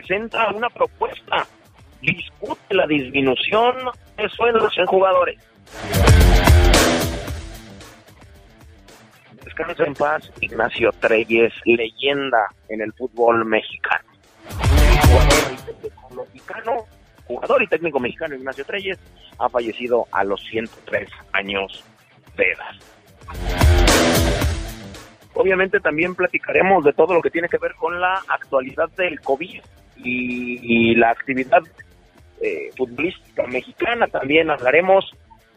Presenta una propuesta, discute la disminución de sueldos en jugadores. Descansa en paz Ignacio Treyes, leyenda en el fútbol mexicano. jugador y técnico mexicano, jugador y técnico mexicano Ignacio Treyes ha fallecido a los 103 años de edad. Obviamente también platicaremos de todo lo que tiene que ver con la actualidad del COVID y, la actividad eh, futbolística mexicana. También hablaremos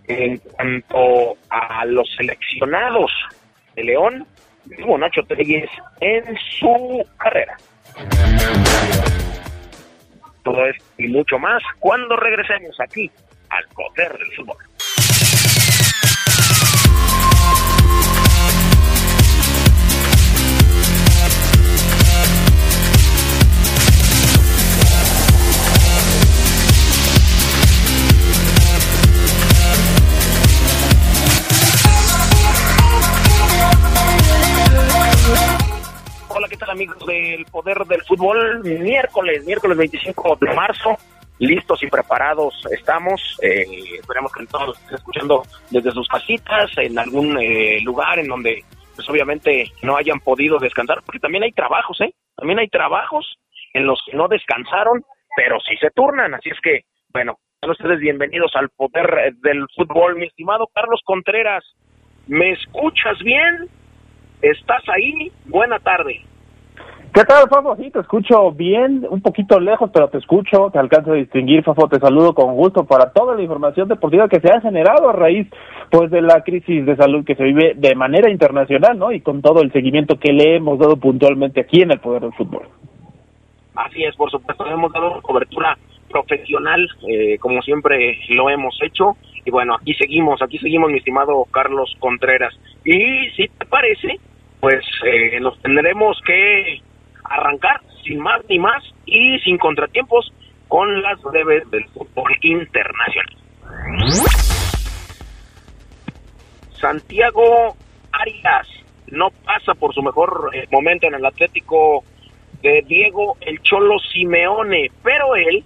en cuanto a los seleccionados de León, como Nacho Treyes en su carrera. Todo esto y mucho más cuando regresemos aquí al poder del fútbol. Amigos del Poder del Fútbol? Miércoles, miércoles 25 de marzo, listos y preparados estamos. Eh, esperemos que todos estén escuchando desde sus casitas, en algún eh, lugar en donde, pues obviamente, no hayan podido descansar, porque también hay trabajos, ¿eh? También hay trabajos en los que no descansaron, pero sí se turnan. Así es que, bueno, sean ustedes bienvenidos al Poder del Fútbol. Mi estimado Carlos Contreras, ¿me escuchas bien? ¿Estás ahí? Buena tarde. ¿Qué tal, Fafo? Sí, te escucho bien, un poquito lejos, pero te escucho, te alcanzo a distinguir, Fafo, te saludo con gusto para toda la información deportiva que se ha generado a raíz pues de la crisis de salud que se vive de manera internacional, ¿no? Y con todo el seguimiento que le hemos dado puntualmente aquí en el Poder del Fútbol. Así es, por supuesto, hemos dado cobertura profesional, eh, como siempre lo hemos hecho, y bueno, aquí seguimos, aquí seguimos, mi estimado Carlos Contreras. Y si te parece, pues eh, nos tendremos que arrancar sin más ni más y sin contratiempos con las breves del fútbol internacional. Santiago Arias no pasa por su mejor eh, momento en el Atlético de Diego el Cholo Simeone, pero él,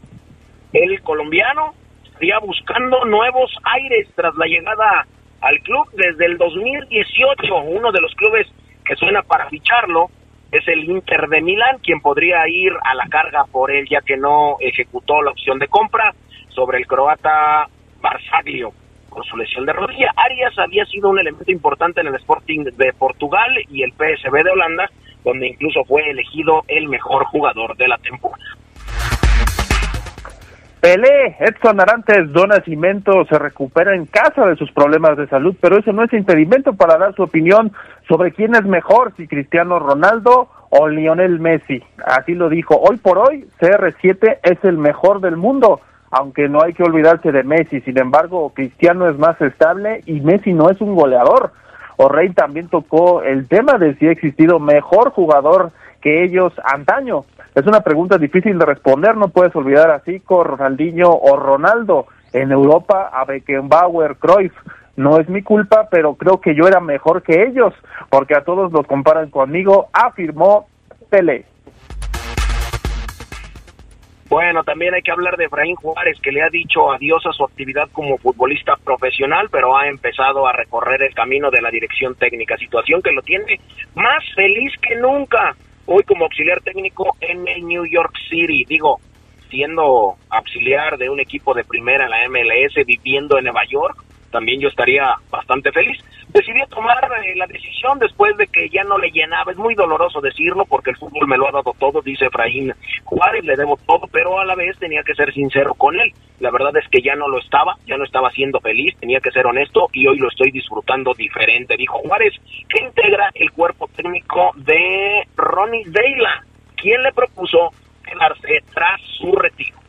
el colombiano, estaría buscando nuevos aires tras la llegada al club desde el 2018, uno de los clubes que suena para ficharlo es el Inter de Milán quien podría ir a la carga por él ya que no ejecutó la opción de compra sobre el croata Barsaglio con su lesión de rodilla. Arias había sido un elemento importante en el Sporting de Portugal y el PSV de Holanda, donde incluso fue elegido el mejor jugador de la temporada. Pelé, Edson Arantes, Don Nacimiento se recupera en casa de sus problemas de salud, pero eso no es impedimento para dar su opinión sobre quién es mejor, si Cristiano Ronaldo o Lionel Messi. Así lo dijo. Hoy por hoy, CR7 es el mejor del mundo, aunque no hay que olvidarse de Messi. Sin embargo, Cristiano es más estable y Messi no es un goleador. O'Reilly también tocó el tema de si ha existido mejor jugador que ellos antaño. Es una pregunta difícil de responder, no puedes olvidar a Zico, Ronaldinho o Ronaldo. En Europa, a Beckenbauer, Cruyff. No es mi culpa, pero creo que yo era mejor que ellos, porque a todos los comparan conmigo, afirmó Pelé. Bueno, también hay que hablar de Efraín Juárez, que le ha dicho adiós a su actividad como futbolista profesional, pero ha empezado a recorrer el camino de la dirección técnica, situación que lo tiene más feliz que nunca hoy como auxiliar técnico en New York City. Digo, siendo auxiliar de un equipo de primera en la MLS, viviendo en Nueva York, también yo estaría bastante feliz. Decidió tomar eh, la decisión después de que ya no le llenaba. Es muy doloroso decirlo porque el fútbol me lo ha dado todo, dice Efraín Juárez, le debo todo, pero a la vez tenía que ser sincero con él. La verdad es que ya no lo estaba, ya no estaba siendo feliz, tenía que ser honesto y hoy lo estoy disfrutando diferente. Dijo Juárez, que integra el cuerpo técnico de Ronnie Deila, quien le propuso quedarse tras su retiro.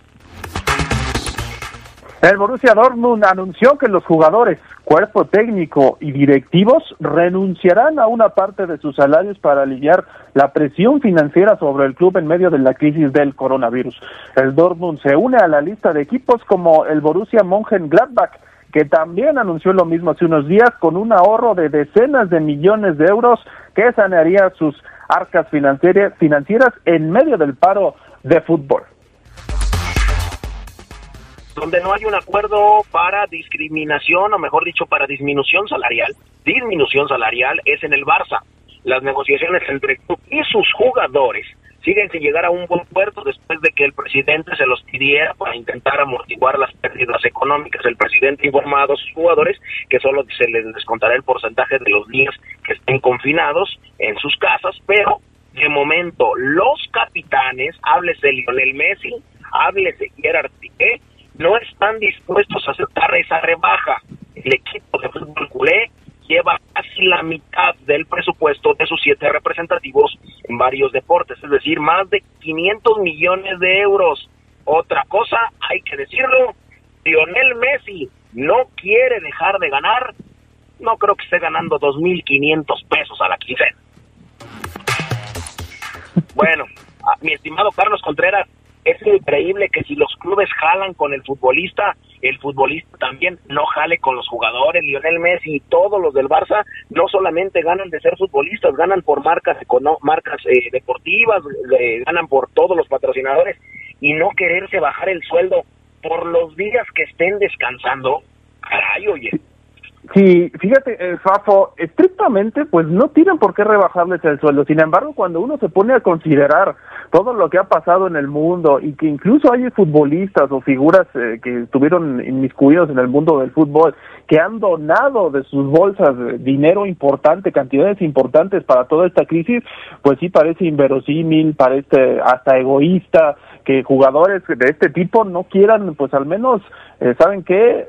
El Borussia Dortmund anunció que los jugadores, cuerpo técnico y directivos renunciarán a una parte de sus salarios para aliviar la presión financiera sobre el club en medio de la crisis del coronavirus. El Dortmund se une a la lista de equipos como el Borussia Mönchengladbach, que también anunció lo mismo hace unos días con un ahorro de decenas de millones de euros que sanearía sus arcas financieras en medio del paro de fútbol donde no hay un acuerdo para discriminación, o mejor dicho, para disminución salarial, disminución salarial es en el Barça. Las negociaciones entre club y sus jugadores siguen sin llegar a un buen puerto después de que el presidente se los pidiera para intentar amortiguar las pérdidas económicas. El presidente informado a sus jugadores que solo se les descontará el porcentaje de los días que estén confinados en sus casas, pero de momento los capitanes, háblese Lionel Messi, háblese Gerard Piqué, no están dispuestos a aceptar esa rebaja. El equipo de fútbol culé lleva casi la mitad del presupuesto de sus siete representativos en varios deportes, es decir, más de 500 millones de euros. Otra cosa, hay que decirlo, Lionel Messi no quiere dejar de ganar, no creo que esté ganando 2.500 pesos a la quincena. Bueno, mi estimado Carlos Contreras, es increíble que si los clubes jalan con el futbolista, el futbolista también no jale con los jugadores. Lionel Messi y todos los del Barça no solamente ganan de ser futbolistas, ganan por marcas, marcas eh, deportivas, ganan por todos los patrocinadores y no quererse bajar el sueldo por los días que estén descansando. Caray, oye. Sí, fíjate, eh, Fafo, estrictamente, pues no tienen por qué rebajarles el sueldo. Sin embargo, cuando uno se pone a considerar todo lo que ha pasado en el mundo y que incluso hay futbolistas o figuras eh, que estuvieron inmiscuidos en el mundo del fútbol que han donado de sus bolsas dinero importante, cantidades importantes para toda esta crisis, pues sí parece inverosímil, parece hasta egoísta que jugadores de este tipo no quieran, pues al menos, eh, ¿saben qué?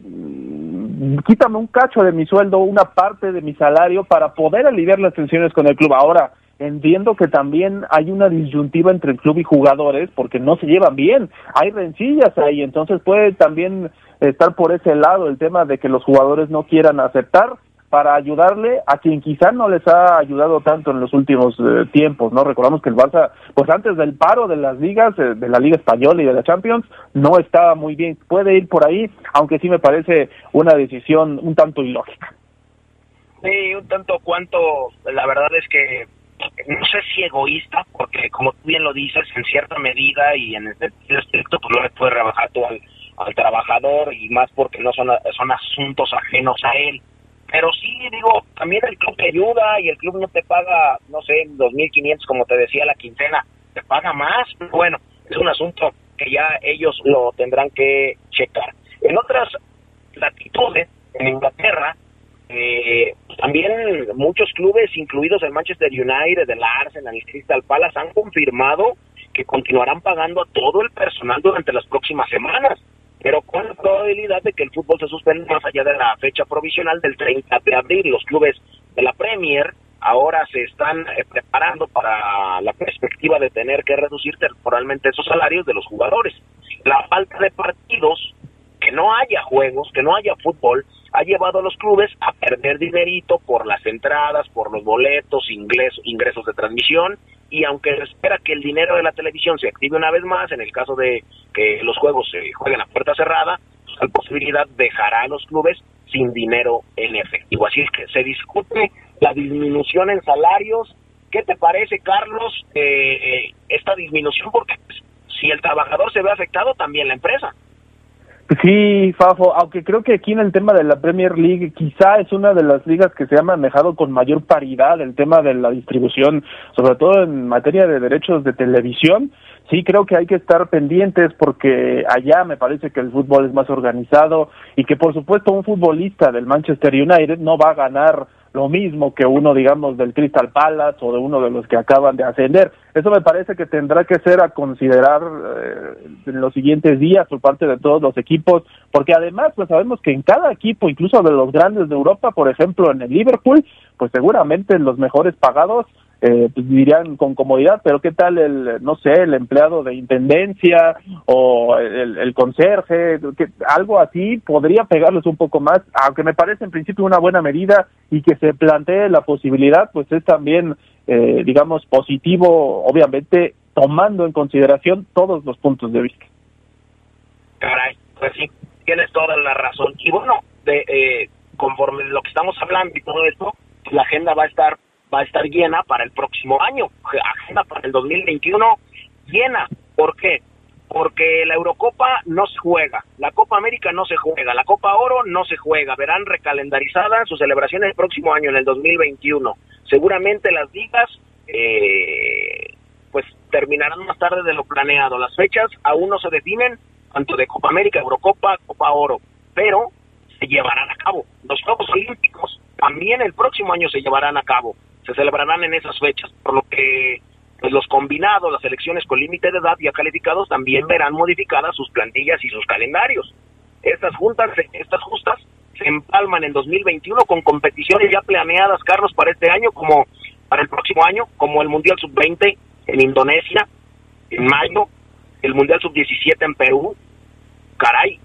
Mm, quítame un cacho de mi sueldo, una parte de mi salario para poder aliviar las tensiones con el club. Ahora, entiendo que también hay una disyuntiva entre el club y jugadores porque no se llevan bien, hay rencillas ahí, entonces puede también estar por ese lado el tema de que los jugadores no quieran aceptar para ayudarle a quien quizá no les ha ayudado tanto en los últimos eh, tiempos, ¿no? Recordamos que el Barça, pues antes del paro de las ligas, eh, de la Liga Española y de la Champions, no estaba muy bien. Puede ir por ahí, aunque sí me parece una decisión un tanto ilógica. Sí, un tanto cuanto, la verdad es que no sé si egoísta, porque como tú bien lo dices, en cierta medida y en el sentido estricto, pues no le puede rebajar al, al trabajador y más porque no son, son asuntos ajenos a él pero sí, digo, también el club te ayuda y el club no te paga, no sé, 2.500 como te decía la quincena, te paga más. Bueno, es un asunto que ya ellos lo tendrán que checar. En otras latitudes, en Inglaterra, eh, también muchos clubes, incluidos el Manchester United, el Arsenal, el Crystal Palace, han confirmado que continuarán pagando a todo el personal durante las próximas semanas pero con la probabilidad de que el fútbol se suspenda más allá de la fecha provisional del 30 de abril. Los clubes de la Premier ahora se están eh, preparando para la perspectiva de tener que reducir temporalmente esos salarios de los jugadores. La falta de partidos, que no haya juegos, que no haya fútbol, ha llevado a los clubes a perder dinerito por las entradas, por los boletos, ingresos, ingresos de transmisión y aunque se espera que el dinero de la televisión se active una vez más, en el caso de que los juegos se jueguen a puerta cerrada, pues, la posibilidad dejará a los clubes sin dinero en efectivo. Así es que se discute la disminución en salarios. ¿Qué te parece, Carlos, eh, eh, esta disminución? Porque pues, si el trabajador se ve afectado, también la empresa. Sí, Fafo, aunque creo que aquí en el tema de la Premier League quizá es una de las ligas que se ha manejado con mayor paridad el tema de la distribución, sobre todo en materia de derechos de televisión. Sí, creo que hay que estar pendientes porque allá me parece que el fútbol es más organizado y que por supuesto un futbolista del Manchester United no va a ganar lo mismo que uno, digamos, del Crystal Palace o de uno de los que acaban de ascender. Eso me parece que tendrá que ser a considerar eh, en los siguientes días por parte de todos los equipos, porque además, pues sabemos que en cada equipo, incluso de los grandes de Europa, por ejemplo, en el Liverpool, pues seguramente los mejores pagados eh, pues dirían con comodidad, pero ¿qué tal el, no sé, el empleado de intendencia o el, el conserje? Que, algo así podría pegarles un poco más, aunque me parece en principio una buena medida y que se plantee la posibilidad, pues es también, eh, digamos, positivo, obviamente, tomando en consideración todos los puntos de vista. Caray, pues sí, tienes toda la razón. Y bueno, de, eh, conforme lo que estamos hablando y todo esto, la agenda va a estar va a estar llena para el próximo año, agenda para el 2021 llena. ¿Por qué? Porque la Eurocopa no se juega, la Copa América no se juega, la Copa Oro no se juega, verán recalendarizadas sus celebraciones el próximo año, en el 2021. Seguramente las ligas, eh, pues terminarán más tarde de lo planeado. Las fechas aún no se definen, tanto de Copa América, Eurocopa, Copa Oro, pero se llevarán a cabo. Los Juegos Olímpicos también el próximo año se llevarán a cabo se celebrarán en esas fechas, por lo que pues, los combinados, las elecciones con límite de edad ya calificados también verán modificadas sus plantillas y sus calendarios. Estas juntas, estas justas se empalman en 2021 con competiciones ya planeadas, Carlos, para este año, como para el próximo año, como el Mundial Sub-20 en Indonesia, en mayo, el Mundial Sub-17 en Perú, caray,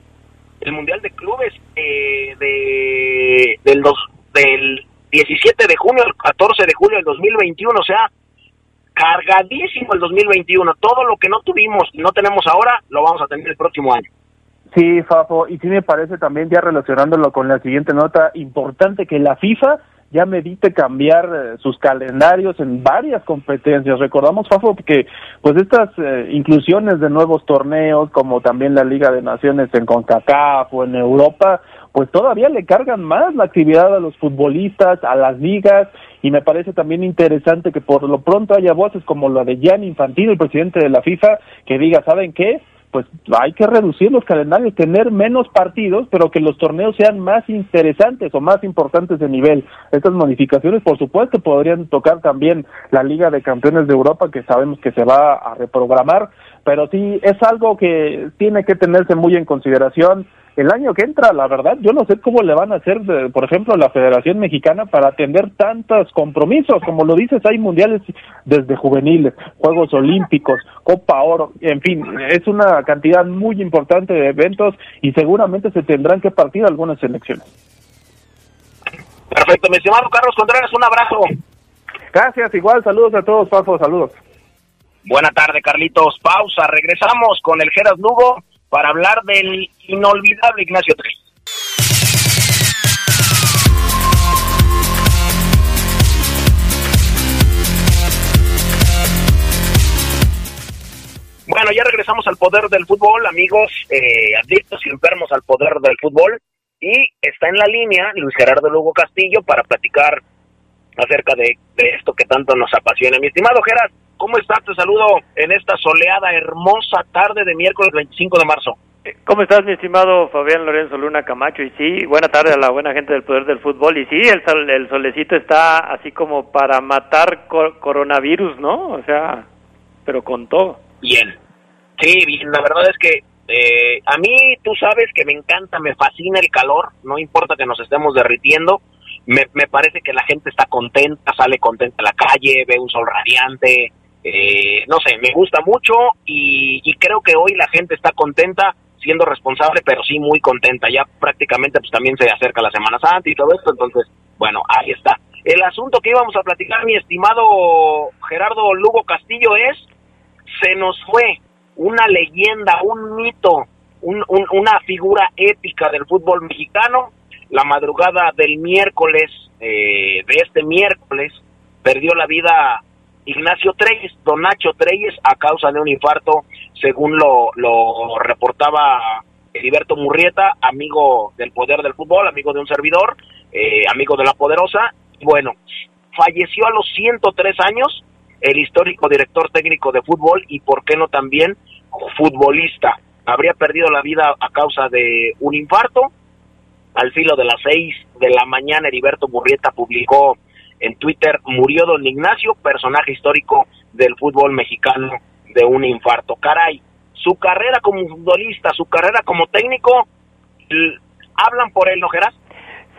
el Mundial de Clubes eh, de, del, dos, del 17 de junio al 14 de julio del 2021, o sea, cargadísimo el 2021. Todo lo que no tuvimos y no tenemos ahora, lo vamos a tener el próximo año. Sí, Fafo, y sí me parece también ya relacionándolo con la siguiente nota, importante que la FIFA ya medite cambiar eh, sus calendarios en varias competencias. Recordamos, Fafo, que pues estas eh, inclusiones de nuevos torneos, como también la Liga de Naciones en CONCACAF o en Europa, pues todavía le cargan más la actividad a los futbolistas, a las ligas, y me parece también interesante que por lo pronto haya voces como la de Gianni Infantino, el presidente de la FIFA, que diga, ¿saben qué? Pues hay que reducir los calendarios, tener menos partidos, pero que los torneos sean más interesantes o más importantes de nivel. Estas modificaciones, por supuesto, podrían tocar también la Liga de Campeones de Europa, que sabemos que se va a reprogramar, pero sí es algo que tiene que tenerse muy en consideración el año que entra, la verdad, yo no sé cómo le van a hacer, por ejemplo, la Federación Mexicana para atender tantos compromisos. Como lo dices, hay mundiales desde juveniles, Juegos Olímpicos, Copa Oro, en fin, es una cantidad muy importante de eventos y seguramente se tendrán que partir algunas elecciones. Perfecto, mi estimado Carlos Contreras, un abrazo. Gracias, igual, saludos a todos, Pafo, saludos. Buena tarde, Carlitos. Pausa, regresamos con el Geras Lugo para hablar del inolvidable Ignacio Trey. Bueno, ya regresamos al poder del fútbol, amigos, eh, adictos y enfermos al poder del fútbol. Y está en la línea Luis Gerardo Lugo Castillo para platicar acerca de, de esto que tanto nos apasiona. Mi estimado Gerardo, ¿Cómo estás? Te saludo en esta soleada, hermosa tarde de miércoles 25 de marzo. ¿Cómo estás, mi estimado Fabián Lorenzo Luna Camacho? Y sí, buena tarde a la buena gente del Poder del Fútbol. Y sí, el, el solecito está así como para matar coronavirus, ¿no? O sea, pero con todo. Bien. Sí, bien. La verdad es que eh, a mí, tú sabes que me encanta, me fascina el calor. No importa que nos estemos derritiendo. Me, me parece que la gente está contenta, sale contenta a la calle, ve un sol radiante, eh, no sé, me gusta mucho y, creo que hoy la gente está contenta siendo responsable, pero sí muy contenta. Ya prácticamente pues también se acerca la Semana Santa y todo esto, entonces, bueno, ahí está. El asunto que íbamos a platicar, mi estimado Gerardo Lugo Castillo, es, se nos fue una leyenda, un mito, una figura épica del fútbol mexicano. La madrugada del miércoles, eh, de este miércoles, perdió la vida Ignacio Treyes, Don Nacho Treyes, a causa de un infarto, según lo, lo reportaba Heriberto Murrieta, amigo del poder del fútbol, amigo de un servidor, eh, amigo de la poderosa. Bueno, falleció a los 103 años el histórico director técnico de fútbol y, por qué no también, futbolista. Habría perdido la vida a causa de un infarto. Al filo de las 6 de la mañana, Heriberto Murrieta publicó en Twitter, murió don Ignacio, personaje histórico del fútbol mexicano de un infarto. Caray, su carrera como futbolista, su carrera como técnico, hablan por él, ¿no?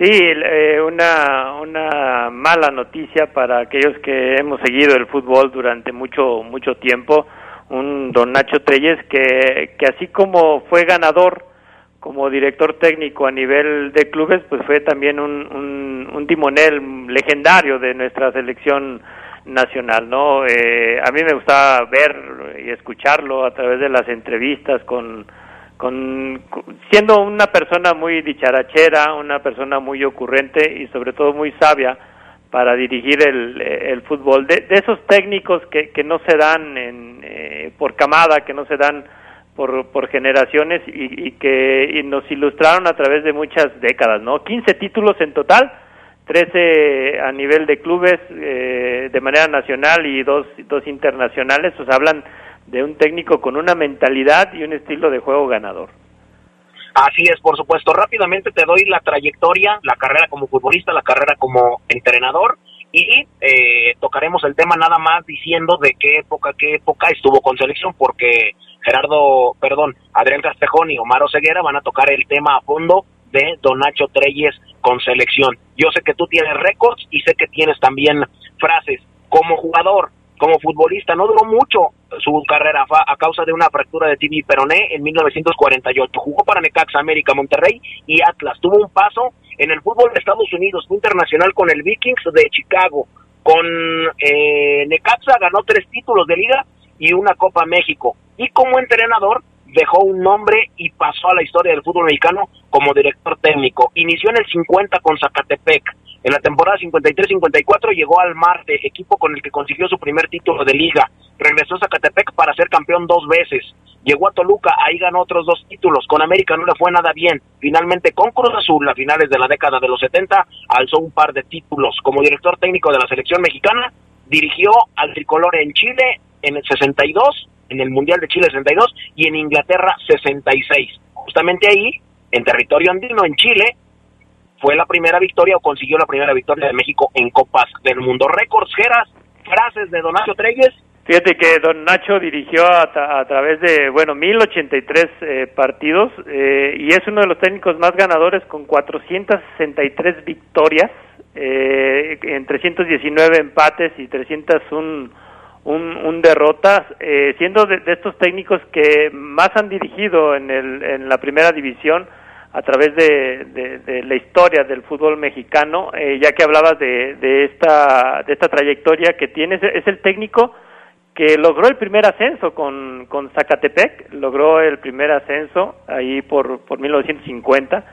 Sí, eh, una, una mala noticia para aquellos que hemos seguido el fútbol durante mucho, mucho tiempo. Un don Nacho Treyes que, que así como fue ganador como director técnico a nivel de clubes, pues fue también un, un, un timonel legendario de nuestra selección nacional, ¿no? Eh, a mí me gustaba ver y escucharlo a través de las entrevistas con, con, siendo una persona muy dicharachera, una persona muy ocurrente y sobre todo muy sabia para dirigir el, el fútbol. De, de, esos técnicos que, que no se dan en, eh, por camada, que no se dan por, por generaciones y, y que y nos ilustraron a través de muchas décadas, ¿no? 15 títulos en total 13 a nivel de clubes eh, de manera nacional y dos, dos internacionales, pues hablan de un técnico con una mentalidad y un estilo de juego ganador. Así es, por supuesto. Rápidamente te doy la trayectoria, la carrera como futbolista, la carrera como entrenador y eh, tocaremos el tema nada más diciendo de qué época, qué época estuvo con selección, porque Gerardo, perdón, Adrián Castejón y Omar Ceguera van a tocar el tema a fondo de Don Nacho Treyes con selección. Yo sé que tú tienes récords y sé que tienes también frases. Como jugador, como futbolista, no duró mucho su carrera a causa de una fractura de tibia peroné en 1948. Jugó para Necaxa, América, Monterrey y Atlas. Tuvo un paso en el fútbol de Estados Unidos, fue internacional con el Vikings de Chicago. Con eh, Necaxa ganó tres títulos de liga y una Copa México. Y como entrenador dejó un nombre y pasó a la historia del fútbol mexicano como director técnico. Inició en el 50 con Zacatepec. En la temporada 53-54 llegó al Marte, equipo con el que consiguió su primer título de liga. Regresó a Zacatepec para ser campeón dos veces. Llegó a Toluca, ahí ganó otros dos títulos. Con América no le fue nada bien. Finalmente con Cruz Azul, a finales de la década de los 70, alzó un par de títulos. Como director técnico de la selección mexicana, dirigió al tricolor en Chile en el 62 en el Mundial de Chile 62 y en Inglaterra 66. Justamente ahí, en territorio andino, en Chile, fue la primera victoria o consiguió la primera victoria de México en Copas del Mundo. Récords, Geras, frases de Donacio Treyes. Fíjate que Don Nacho dirigió a, a través de, bueno, 1083 eh, partidos eh, y es uno de los técnicos más ganadores con 463 victorias, eh, en 319 empates y 301 un, un derrota, eh, siendo de, estos técnicos que más han dirigido en, el, en la primera división a través de, de, la historia del fútbol mexicano, eh, ya que hablabas de, de, esta, de esta trayectoria que tiene, es el técnico que logró el primer ascenso con, con Zacatepec, logró el primer ascenso ahí por, por 1950,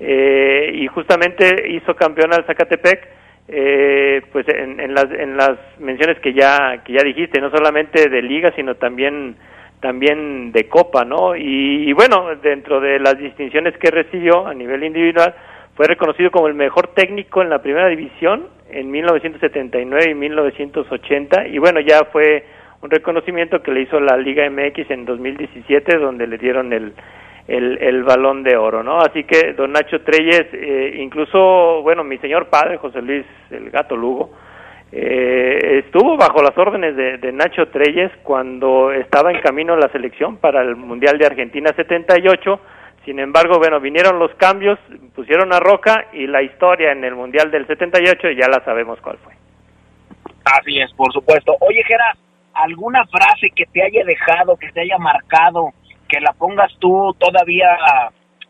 eh, y justamente hizo campeón al Zacatepec, eh, pues en, en, las, en las menciones que ya que ya dijiste no solamente de liga sino también también de copa no y, bueno dentro de las distinciones que recibió a nivel individual fue reconocido como el mejor técnico en la primera división en 1979 y 1980 y bueno ya fue un reconocimiento que le hizo la Liga MX en 2017 donde le dieron el el, el balón de oro, ¿no? Así que don Nacho Treyes, eh, incluso, bueno, mi señor padre, José Luis el Gato Lugo, eh, estuvo bajo las órdenes de, Nacho Treyes cuando estaba en camino a la selección para el Mundial de Argentina 78. Sin embargo, bueno, vinieron los cambios, pusieron a Roca y la historia en el Mundial del 78 ya la sabemos cuál fue. Así es, por supuesto. Oye, Gera, ¿alguna frase que te haya dejado, que te haya marcado que la pongas tú todavía,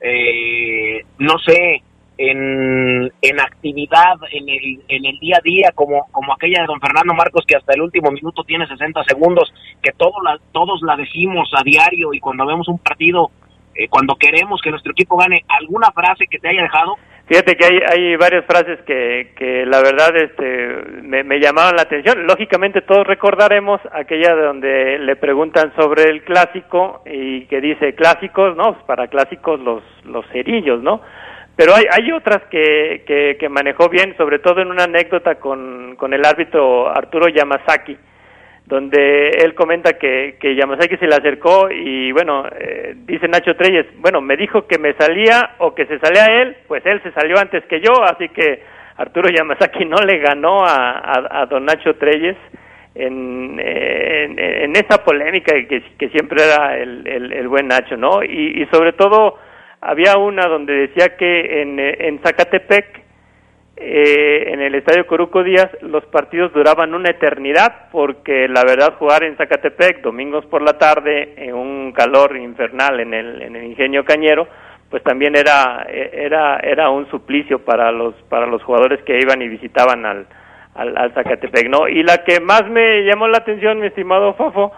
eh, no sé, en, en actividad, en el, en el día a día, como, como aquella de don Fernando Marcos, que hasta el último minuto tiene 60 segundos, que todos la, todos la decimos a diario y cuando vemos un partido, eh, cuando queremos que nuestro equipo gane, ¿alguna frase que te haya dejado? Fíjate que hay, hay varias frases que, que la verdad este, me, me llamaron la atención. Lógicamente todos recordaremos aquella donde le preguntan sobre el clásico y que dice clásicos, ¿no? Pues para clásicos los, los cerillos, ¿no? Pero hay, hay otras que, que, que manejó bien, sobre todo en una anécdota con, con el árbitro Arturo Yamazaki donde él comenta que, que Yamazaki se le acercó y bueno, eh, dice Nacho Treyes, bueno, me dijo que me salía o que se salía él, pues él se salió antes que yo, así que Arturo Yamazaki no le ganó a, a, don Nacho Treyes en, en, en, esa polémica que, que siempre era el, el, el, buen Nacho, ¿no? Y, y sobre todo había una donde decía que en, en Zacatepec, eh, en el Estadio Coruco Díaz los partidos duraban una eternidad porque la verdad jugar en Zacatepec domingos por la tarde en un calor infernal en el, en el ingenio cañero pues también era era era un suplicio para los para los jugadores que iban y visitaban al al, al Zacatepec no y la que más me llamó la atención mi estimado Fafo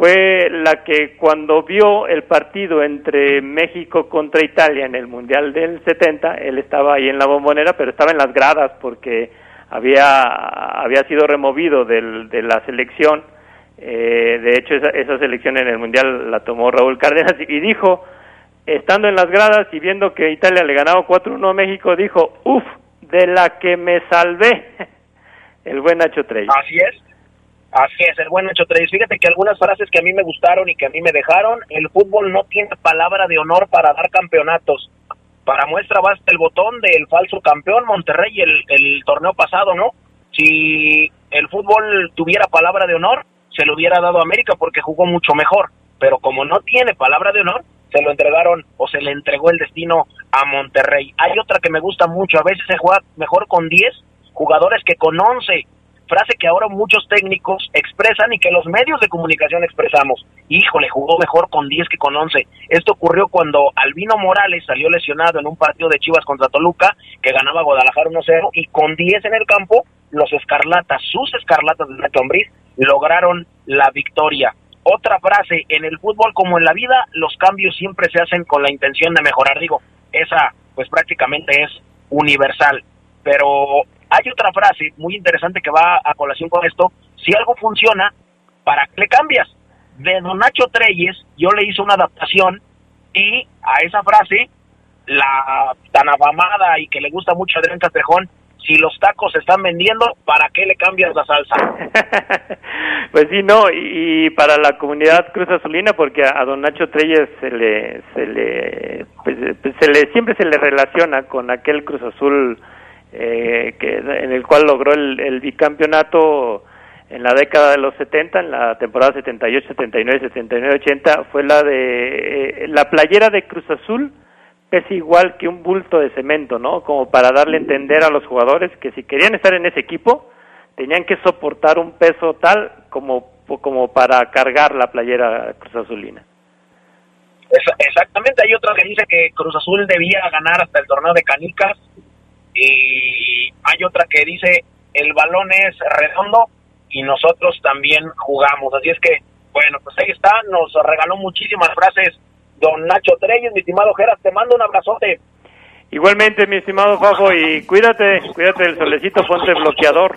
fue la que cuando vio el partido entre México contra Italia en el Mundial del 70, él estaba ahí en la bombonera, pero estaba en las gradas porque había, había sido removido del, de la selección. Eh, de hecho, esa, esa selección en el Mundial la tomó Raúl Cárdenas y dijo, estando en las gradas y viendo que Italia le ganaba 4-1 a México, dijo, uff, de la que me salvé, el buen Nacho Trey. Así es, Así es, el buen Nacho Treyes. Fíjate que algunas frases que a mí me gustaron y que a mí me dejaron, el fútbol no tiene palabra de honor para dar campeonatos. Para muestra basta el botón del falso campeón Monterrey el, el torneo pasado, ¿no? Si el fútbol tuviera palabra de honor, se lo hubiera dado a América porque jugó mucho mejor. Pero como no tiene palabra de honor, se lo entregaron o se le entregó el destino a Monterrey. Hay otra que me gusta mucho, a veces se juega mejor con 10 jugadores que con 11 frase que ahora muchos técnicos expresan y que los medios de comunicación expresamos. Híjole, jugó mejor con 10 que con 11. Esto ocurrió cuando Albino Morales salió lesionado en un partido de Chivas contra Toluca, que ganaba Guadalajara 1-0, y con 10 en el campo, los escarlatas, sus escarlatas de Nacho lograron la victoria. Otra frase, en el fútbol como en la vida, los cambios siempre se hacen con la intención de mejorar. Digo, esa pues prácticamente es universal. Pero hay otra frase muy interesante que va a colación con esto. Si algo funciona, ¿para qué le cambias? De Don Nacho Treyes, yo le hice una adaptación y a esa frase, la tan afamada y que le gusta mucho a Adrián Castrejón, si los tacos se están vendiendo, ¿para qué le cambias la salsa? pues sí, no, y, para la comunidad Cruz Azulina, porque a, don Nacho Treyes se le, se le, pues, pues, se le, siempre se le relaciona con aquel Cruz Azul eh, que en el cual logró el, el, bicampeonato en la década de los 70, en la temporada 78, 79, 79, 80, fue la de eh, la playera de Cruz Azul pesa igual que un bulto de cemento, ¿no? Como para darle a entender a los jugadores que si querían estar en ese equipo tenían que soportar un peso tal como como para cargar la playera Cruz Azulina. Exactamente, hay otra que dice que Cruz Azul debía ganar hasta el torneo de Canicas y hay otra que dice el balón es redondo y nosotros también jugamos. Así es que, bueno, pues ahí está, nos regaló muchísimas frases don Nacho Treyes, mi estimado Geras, te mando un abrazote. Igualmente, mi estimado Fajo, y cuídate, cuídate del solecito, ponte bloqueador.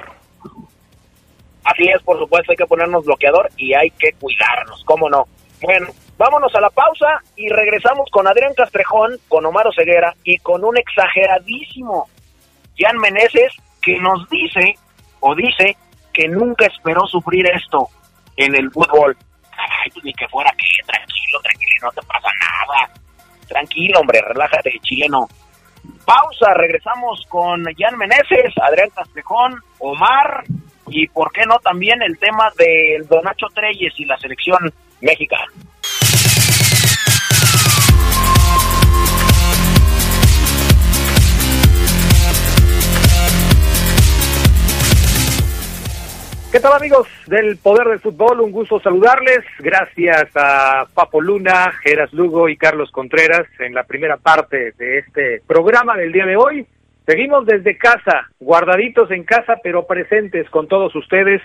Así es, por supuesto, hay que ponernos bloqueador y hay que cuidarnos, ¿cómo no? Bueno, vámonos a la pausa y regresamos con Adrián Castrejón, con Omar Ceguera y con un exageradísimo Jan Meneses, que nos dice o dice que nunca esperó sufrir esto en el fútbol. Ay, pues ni que fuera que, tranquilo, tranquilo, no te pasa nada. Tranquilo, hombre, relájate, chileno. Pausa, regresamos con Jan Meneses, Adrián Castrejón, Omar y, ¿por qué no, también el tema del Donacho Treyes y la selección mexicana. ¿Qué tal amigos del Poder del Fútbol? Un gusto saludarles. Gracias a Papo Luna, Geras Lugo y Carlos Contreras en la primera parte de este programa del día de hoy. Seguimos desde casa, guardaditos en casa, pero presentes con todos ustedes.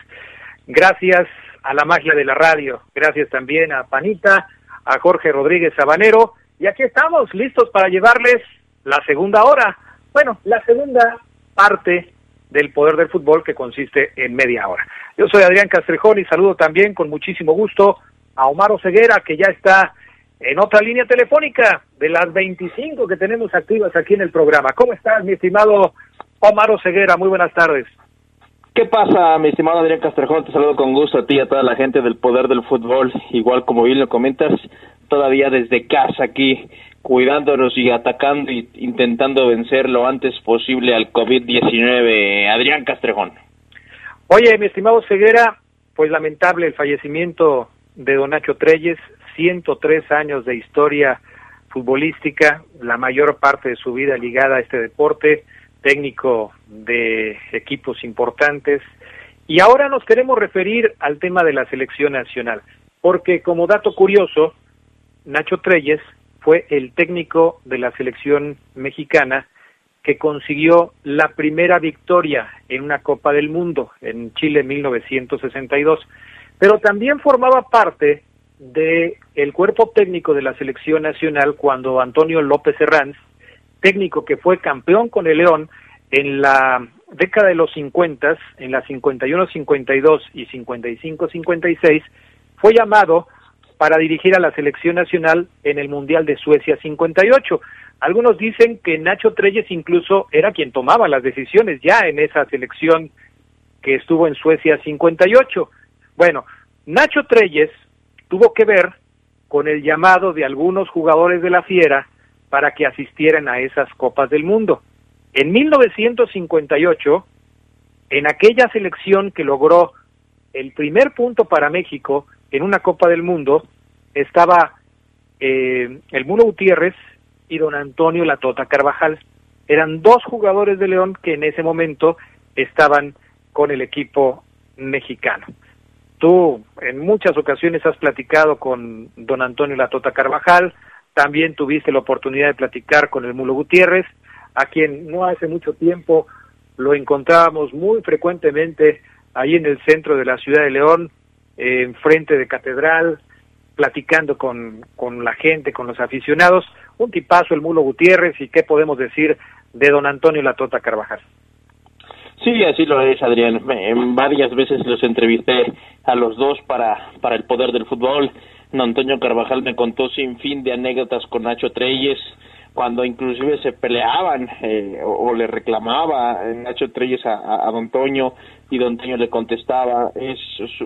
Gracias a la magia de la radio. Gracias también a Panita, a Jorge Rodríguez Sabanero. Y aquí estamos listos para llevarles la segunda hora bueno, la segunda parte del poder del fútbol que consiste en media hora. Yo soy Adrián Castrejón y saludo también con muchísimo gusto a Omar Ceguera que ya está en otra línea telefónica de las 25 que tenemos activas aquí en el programa. ¿Cómo estás, mi estimado Omar Ceguera? Muy buenas tardes. ¿Qué pasa, mi estimado Adrián Castrejón? Te saludo con gusto a ti y a toda la gente del poder del fútbol. Igual como bien lo comentas, todavía desde casa aquí, cuidándonos y atacando y intentando vencer lo antes posible al COVID-19. Adrián Castrejón. Oye, mi estimado Ceguera, pues lamentable el fallecimiento de Don Nacho Treyes, 103 años de historia futbolística, la mayor parte de su vida ligada a este deporte, técnico de equipos importantes. Y ahora nos queremos referir al tema de la selección nacional, porque como dato curioso, Nacho Treyes fue el técnico de la selección mexicana que consiguió la primera victoria en una Copa del Mundo en Chile en 1962 pero también formaba parte de el cuerpo técnico de la selección nacional cuando Antonio López Herranz, técnico que fue campeón con el León en la década de los 50, en la 51-52 y 55-56, fue llamado para dirigir a la selección nacional en el Mundial de Suecia 58. Algunos dicen que Nacho Treyes incluso era quien tomaba las decisiones ya en esa selección que estuvo en Suecia 58. Bueno, Nacho Treyes tuvo que ver con el llamado de algunos jugadores de la Fiera para que asistieran a esas Copas del Mundo. En 1958, en aquella selección que logró el primer punto para México en una Copa del Mundo, estaba eh, el Mulo Gutiérrez y don Antonio Latota Carvajal. Eran dos jugadores de León que en ese momento estaban con el equipo mexicano. Tú en muchas ocasiones has platicado con don Antonio Latota Carvajal, también tuviste la oportunidad de platicar con el Mulo Gutiérrez, a quien no hace mucho tiempo lo encontrábamos muy frecuentemente ahí en el centro de la ciudad de León, en frente de Catedral, platicando con, con la gente, con los aficionados. Un tipazo el Mulo Gutiérrez y qué podemos decir de don Antonio Latota Carvajal. Sí, así lo es, Adrián. En varias veces los entrevisté a los dos para, para el poder del fútbol. Antonio Carvajal me contó sin fin de anécdotas con Nacho Treyes, cuando inclusive se peleaban eh, o, le reclamaba Nacho Treyes a, a, Don Toño y Don Toño le contestaba, es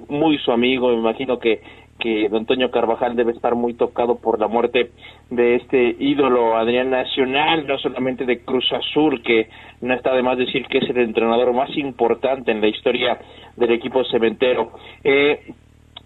muy su amigo, me imagino que que don Antonio Carvajal debe estar muy tocado por la muerte de este ídolo Adrián Nacional, no solamente de Cruz Azul, que no está de más decir que es el entrenador más importante en la historia del equipo cementero. Eh,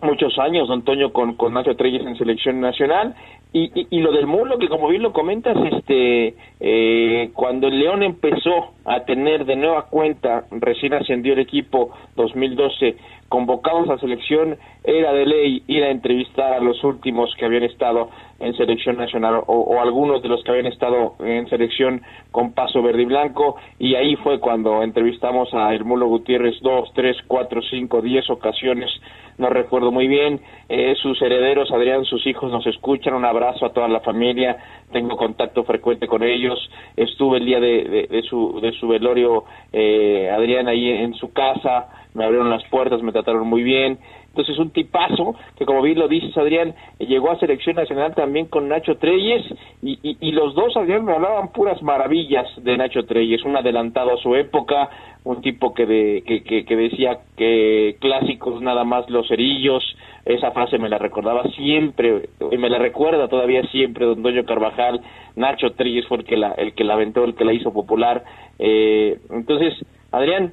muchos años, don Antonio, con, con Nacho Treyes en selección nacional. Y, y, y, lo del Mulo, que como bien lo comentas, este, eh, cuando el León empezó a tener de nueva cuenta, recién ascendió el equipo 2012, convocados a selección, era de ley ir a entrevistar a los últimos que habían estado en selección nacional o, o, algunos de los que habían estado en selección con paso verde y blanco. Y ahí fue cuando entrevistamos a Hermulo Gutiérrez dos, tres, cuatro, cinco, diez ocasiones, no recuerdo muy bien, eh, sus herederos, Adrián, sus hijos nos escuchan, un abrazo a toda la familia, tengo contacto frecuente con ellos, estuve el día de, de, de su, de su velorio, eh, Adrián, ahí en su casa, me abrieron las puertas, me trataron muy bien, entonces un tipazo que como bien lo dices Adrián, llegó a selección nacional también con Nacho Treyes y, y, los dos Adrián me hablaban puras maravillas de Nacho Treyes, un adelantado a su época, un tipo que, de, que, que, que decía que clásicos nada más los cerillos, esa frase me la recordaba siempre, y me la recuerda todavía siempre don Doño Carvajal, Nacho Treyes fue el que la, el que la aventó, el que la hizo popular, eh, entonces Adrián,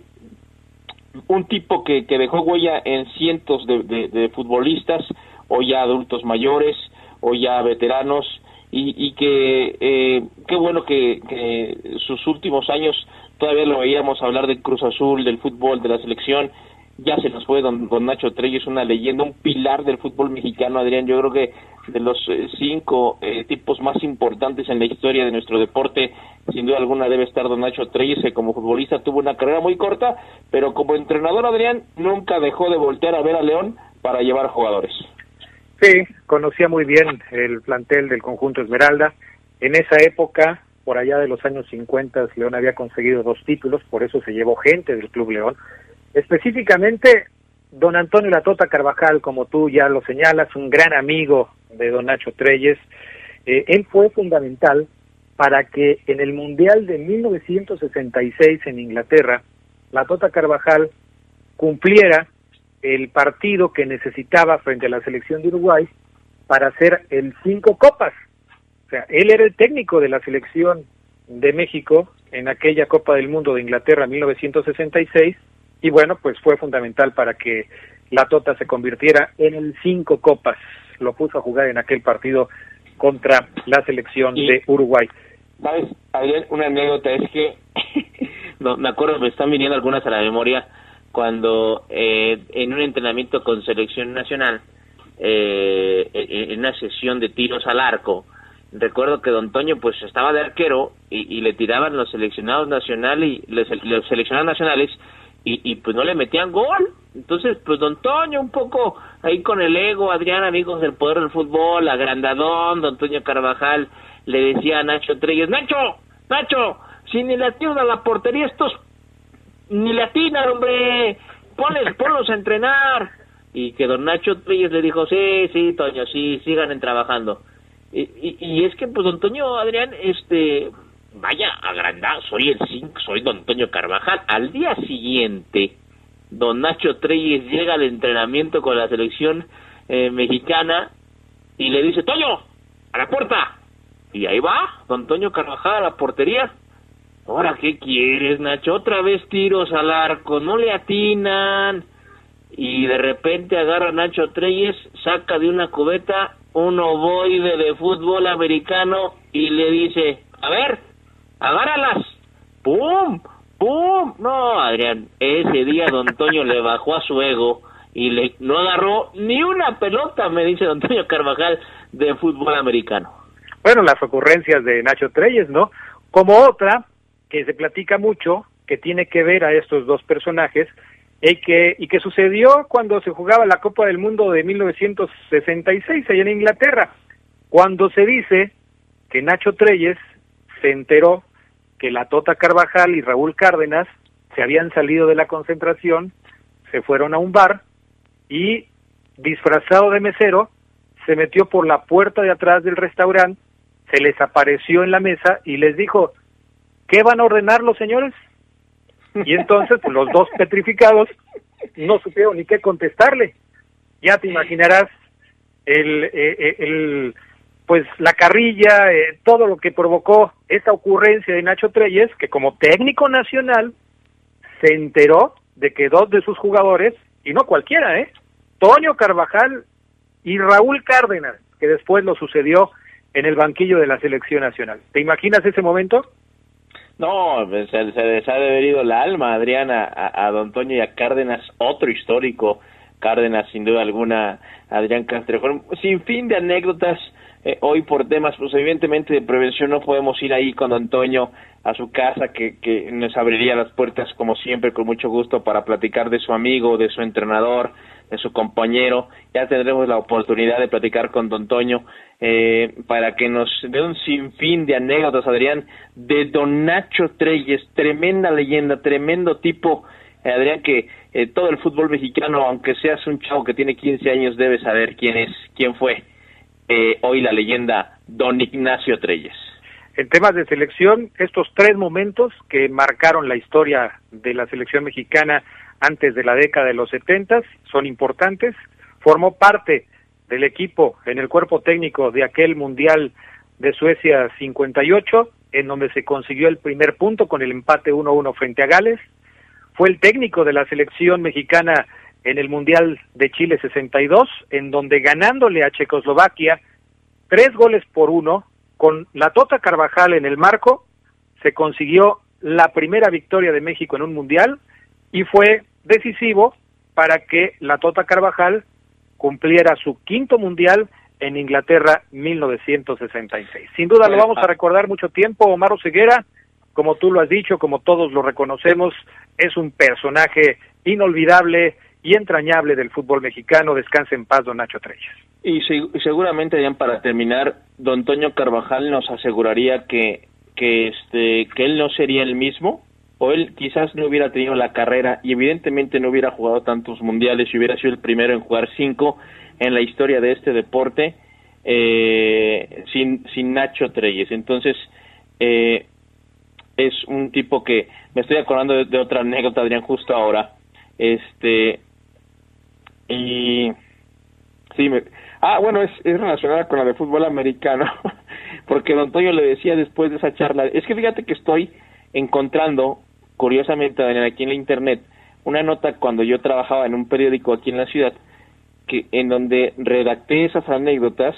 un tipo que, que dejó huella en cientos de, de, futbolistas, o ya adultos mayores, o ya veteranos, y, y que eh, qué bueno que, que sus últimos años todavía lo veíamos hablar del Cruz Azul, del fútbol, de la selección, ya se nos fue don, don Nacho Treyes, una leyenda, un pilar del fútbol mexicano, Adrián, yo creo que de los eh, cinco eh, tipos más importantes en la historia de nuestro deporte, sin duda alguna debe estar don Nacho Treyes, que como futbolista tuvo una carrera muy corta, pero como entrenador, Adrián, nunca dejó de voltear a ver a León para llevar jugadores. Sí, conocía muy bien el plantel del conjunto Esmeralda. En esa época por allá de los años 50 León había conseguido dos títulos, por eso se llevó gente del Club León. Específicamente, don Antonio Latota Carvajal, como tú ya lo señalas, un gran amigo de don Nacho Treyes, eh, él fue fundamental para que en el Mundial de 1966 en Inglaterra, Latota Carvajal cumpliera el partido que necesitaba frente a la selección de Uruguay para hacer el cinco copas. O sea, él era el técnico de la selección de México en aquella Copa del Mundo de Inglaterra en 1966 y bueno, pues fue fundamental para que la Tota se convirtiera en el cinco copas. Lo puso a jugar en aquel partido contra la selección de Uruguay. ¿Sabes, Una anécdota es que, no, me acuerdo, me están viniendo algunas a la memoria, cuando eh, en un entrenamiento con selección nacional, eh, en una sesión de tiros al arco, recuerdo que Don Toño pues estaba de arquero y, le tiraban los seleccionados nacionales y los, seleccionados nacionales y, y, pues no le metían gol. Entonces, pues Don Toño un poco ahí con el ego, Adrián, amigos del poder del fútbol, agrandadón, Don Toño Carvajal le decía a Nacho Treyes, Nacho, Nacho, si ni le atinan a la portería estos ni le atinan, hombre, ponles, ponlos a entrenar. Y que don Nacho Treyes le dijo, sí, sí, Toño, sí, sigan trabajando. Y, y, es que, pues, don Toño, Adrián, este, vaya, agrandado, soy el 5, soy don Toño Carvajal. Al día siguiente, don Nacho Treyes llega al entrenamiento con la selección eh, mexicana y le dice, Toño, a la puerta. Y ahí va, don Toño Carvajal a la portería. Ahora, ¿qué quieres, Nacho? Otra vez tiros al arco, no le atinan. Y de repente agarra Nacho Treyes, saca de una cubeta un ovoide de fútbol americano y le dice, a ver, agárralas. ¡Pum! ¡Pum! No, Adrián, ese día don Toño le bajó a su ego y le no agarró ni una pelota, me dice don Toño Carvajal, de fútbol americano. Bueno, las ocurrencias de Nacho Treyes, ¿no? Como otra, que se platica mucho, que tiene que ver a estos dos personajes, y que, y que sucedió cuando se jugaba la Copa del Mundo de 1966 allá en Inglaterra, cuando se dice que Nacho Treyes se enteró que la Tota Carvajal y Raúl Cárdenas se habían salido de la concentración, se fueron a un bar y disfrazado de mesero se metió por la puerta de atrás del restaurante, se les apareció en la mesa y les dijo, ¿qué van a ordenar los señores? Y entonces, pues los dos petrificados no supieron ni qué contestarle. Ya te imaginarás el, eh, eh, el pues la carrilla, eh, todo lo que provocó esta ocurrencia de Nacho Treyes, que como técnico nacional se enteró de que dos de sus jugadores, y no cualquiera, ¿eh? Toño Carvajal y Raúl Cárdenas, que después lo sucedió en el banquillo de la selección nacional. ¿Te imaginas ese momento? No, se, se les ha debido el alma, Adriana, a, Don Toño y a Cárdenas, otro histórico, Cárdenas sin duda alguna, Adrián Castrejón, sin fin de anécdotas, eh, hoy por temas, pues evidentemente de prevención no podemos ir ahí con Toño a su casa, que, que nos abriría las puertas como siempre con mucho gusto para platicar de su amigo, de su entrenador, de su compañero. Ya tendremos la oportunidad de platicar con Don Toño eh, para que nos dé un sinfín de anécdotas, Adrián, de Don Nacho Treyes, tremenda leyenda, tremendo tipo, eh, Adrián, que eh, todo el fútbol mexicano, aunque seas un chavo que tiene 15 años, debe saber quién es, quién fue hoy la leyenda Don Ignacio Treyes. En temas de selección, estos tres momentos que marcaron la historia de la selección mexicana antes de la década de los 70 son importantes. Formó parte del equipo en el cuerpo técnico de aquel Mundial de Suecia 58, en donde se consiguió el primer punto con el empate 1-1 frente a Gales. Fue el técnico de la selección mexicana en el Mundial de Chile 62, en donde ganándole a Checoslovaquia tres goles por uno, con la Tota Carvajal en el marco, se consiguió la primera victoria de México en un Mundial y fue decisivo para que la Tota Carvajal cumpliera su quinto mundial en Inglaterra 1966. Sin duda lo vamos a recordar mucho tiempo, Omar Ceguera, como tú lo has dicho, como todos lo reconocemos, es un personaje inolvidable y entrañable del fútbol mexicano. Descanse en paz, don Nacho Treyes. Y seguramente, ya para terminar, don Toño Carvajal nos aseguraría que que este que él no sería el mismo o él quizás no hubiera tenido la carrera y evidentemente no hubiera jugado tantos mundiales y hubiera sido el primero en jugar cinco en la historia de este deporte eh, sin, sin Nacho Treyes. Entonces, eh, es un tipo que me estoy acordando de, otra anécdota, Adrián, justo ahora. Este, y sí, me, ah, bueno, es, relacionada con la de fútbol americano, porque don Toño le decía después de esa charla, es que fíjate que estoy encontrando, curiosamente, aquí en la internet, una nota cuando yo trabajaba en un periódico aquí en la ciudad, que en donde redacté esas anécdotas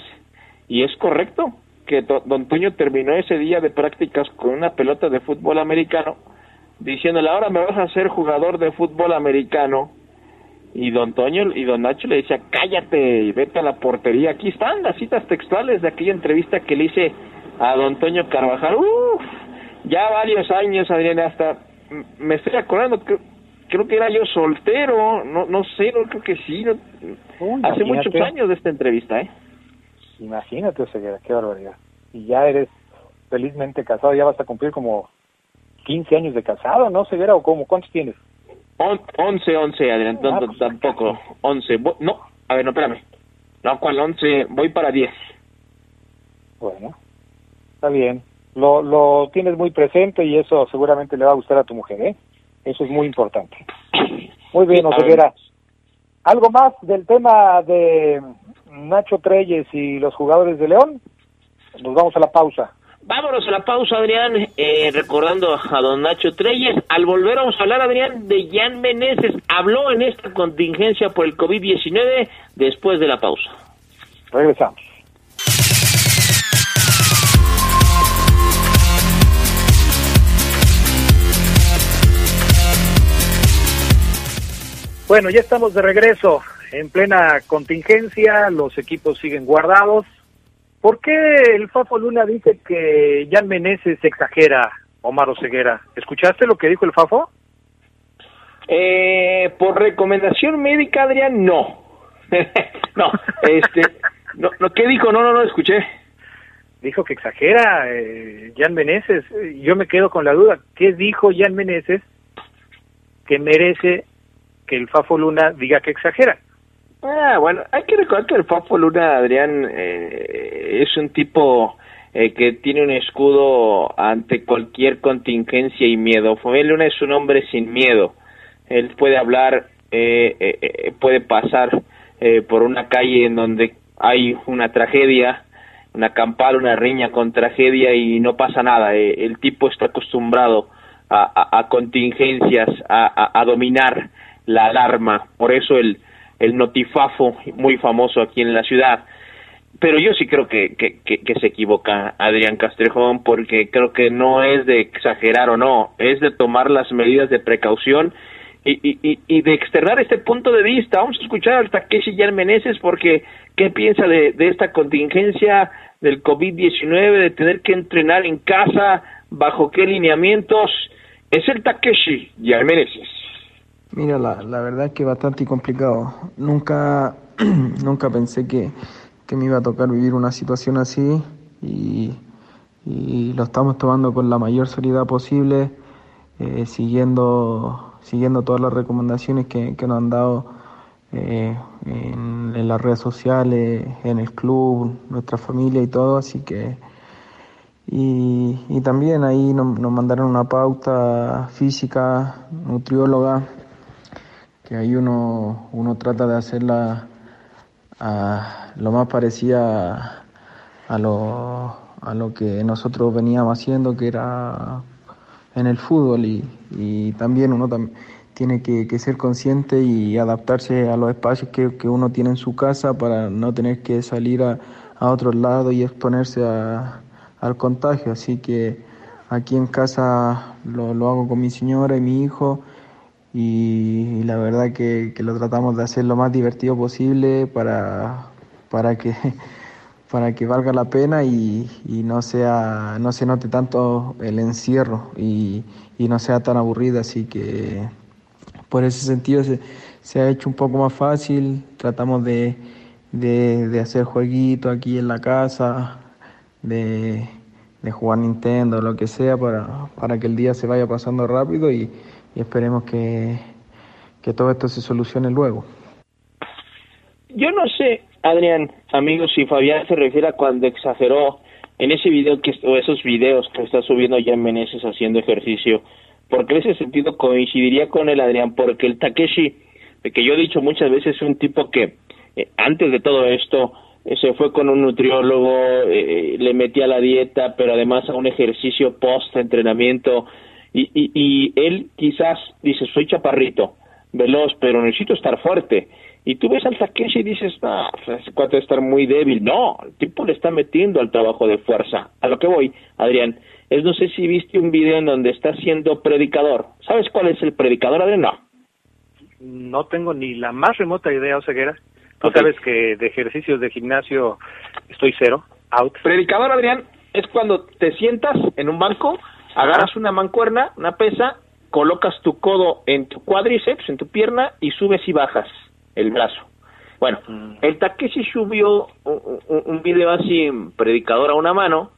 y es correcto que don Toño terminó ese día de prácticas con una pelota de fútbol americano diciéndole ahora me vas a ser jugador de fútbol americano y don Toño y don Nacho le decía cállate y vete a la portería aquí están las citas textuales de aquella entrevista que le hice a don Toño Carvajal Uf, ya varios años Adriana hasta me estoy acordando creo que era yo soltero, no no sé, no creo que sí, hace muchos años de esta entrevista, ¿eh? Imagínate, Ceguera, qué barbaridad. Y ya eres felizmente casado, ya vas a cumplir como 15 años de casado, ¿no, Ceguera? ¿O cómo? ¿Cuántos tienes? On, 11, 11, adelantando ah, pues, tampoco. 11, no, a ver, no, espérame. No, ¿cuál 11? Voy para 10. Bueno, está bien. Lo, lo tienes muy presente y eso seguramente le va a gustar a tu mujer, ¿eh? Eso es muy importante. Muy bien, Oseguera. ¿Algo más del tema de Nacho Treyes y los jugadores de León? Nos vamos a la pausa. Vámonos a la pausa, Adrián, eh, recordando a don Nacho Treyes. Al volver vamos a hablar, Adrián, de Jan Meneses. Habló en esta contingencia por el COVID-19 después de la pausa. Regresamos. Bueno, ya estamos de regreso en plena contingencia, los equipos siguen guardados. ¿Por qué el Fafo Luna dice que Jan Meneses exagera, Omar Oseguera? ¿Escuchaste lo que dijo el Fafo? Eh, por recomendación médica, Adrián, no. no, este, no, ¿qué dijo? No, no, no, escuché. Dijo que exagera eh, Jan Meneses. Yo me quedo con la duda. ¿Qué dijo Jan Meneses que merece que el Fafo Luna diga que exagera. Ah, bueno, hay que recordar que el Fafo Luna, Adrián, eh, es un tipo eh, que tiene un escudo ante cualquier contingencia y miedo. Fabián Luna es un hombre sin miedo. Él puede hablar, eh, puede pasar por una calle en donde hay una tragedia, una campal, una riña con tragedia y no pasa nada. el tipo está acostumbrado a, contingencias, a dominar la alarma, por eso el, el notifafo muy famoso aquí en la ciudad. Pero yo sí creo que, que, se equivoca Adrián Castrejón porque creo que no es de exagerar o no, es de tomar las medidas de precaución y, y, y de externar este punto de vista. Vamos a escuchar al Takeshi Meneses porque qué piensa de, de esta contingencia del COVID-19, de tener que entrenar en casa, bajo qué lineamientos. Es el Takeshi Meneses. Mira, la, la verdad es que bastante complicado. Nunca, nunca pensé que, que, me iba a tocar vivir una situación así y, y lo estamos tomando con la mayor seriedad posible, eh, siguiendo, siguiendo todas las recomendaciones que, que nos han dado eh, en, en, las redes sociales, en el club, nuestra familia y todo, así que... Y, y también ahí nos, nos mandaron una pauta física, nutrióloga, que ahí uno, uno trata de hacerla a, lo más parecida a lo, a lo que nosotros veníamos haciendo, que era en el fútbol y, y también uno tiene que, que, ser consciente y adaptarse a los espacios que, que, uno tiene en su casa para no tener que salir a, a otro lado y exponerse a, al contagio. Así que aquí en casa lo, lo hago con mi señora y mi hijo y, la verdad que, lo tratamos de hacer lo más divertido posible para, para, que, para que valga la pena y, no, sea, no se note tanto el encierro y, no sea tan aburrida. Así que por ese sentido se, se ha hecho un poco más fácil. Tratamos de, de, hacer jueguitos aquí en la casa, de, de jugar Nintendo lo que sea para, para que el día se vaya pasando rápido y, esperemos que, que todo esto se solucione luego. Yo no sé, Adrián, amigos, si Fabián se refiere a cuando exageró en ese video que o esos videos que está subiendo ya Meneses haciendo ejercicio, porque en ese sentido coincidiría con el Adrián, porque el Takeshi, que yo he dicho muchas veces, es un tipo que eh, antes de todo esto eh, se fue con un nutriólogo, eh, le metía la dieta, pero además a un ejercicio post-entrenamiento, y, y, y él quizás dice, soy chaparrito, veloz, pero necesito estar fuerte. Y tú ves al Takeshi y dices, ah, ese cuate debe estar muy débil. No, el tipo le está metiendo al trabajo de fuerza. A lo que voy, Adrián, es no sé si viste un video en donde está siendo predicador. ¿Sabes cuál es el predicador, Adrián? No. No tengo ni la más remota idea, Oseguera. Tú sabes que de ejercicios de gimnasio estoy cero, out. Predicador, Adrián, es cuando te sientas en un banco, agarras una mancuerna, una pesa, colocas tu codo en tu cuádriceps, en tu pierna, y subes y bajas el brazo. Bueno, mm. el Takeshi subió un, un, video así, predicador a una mano,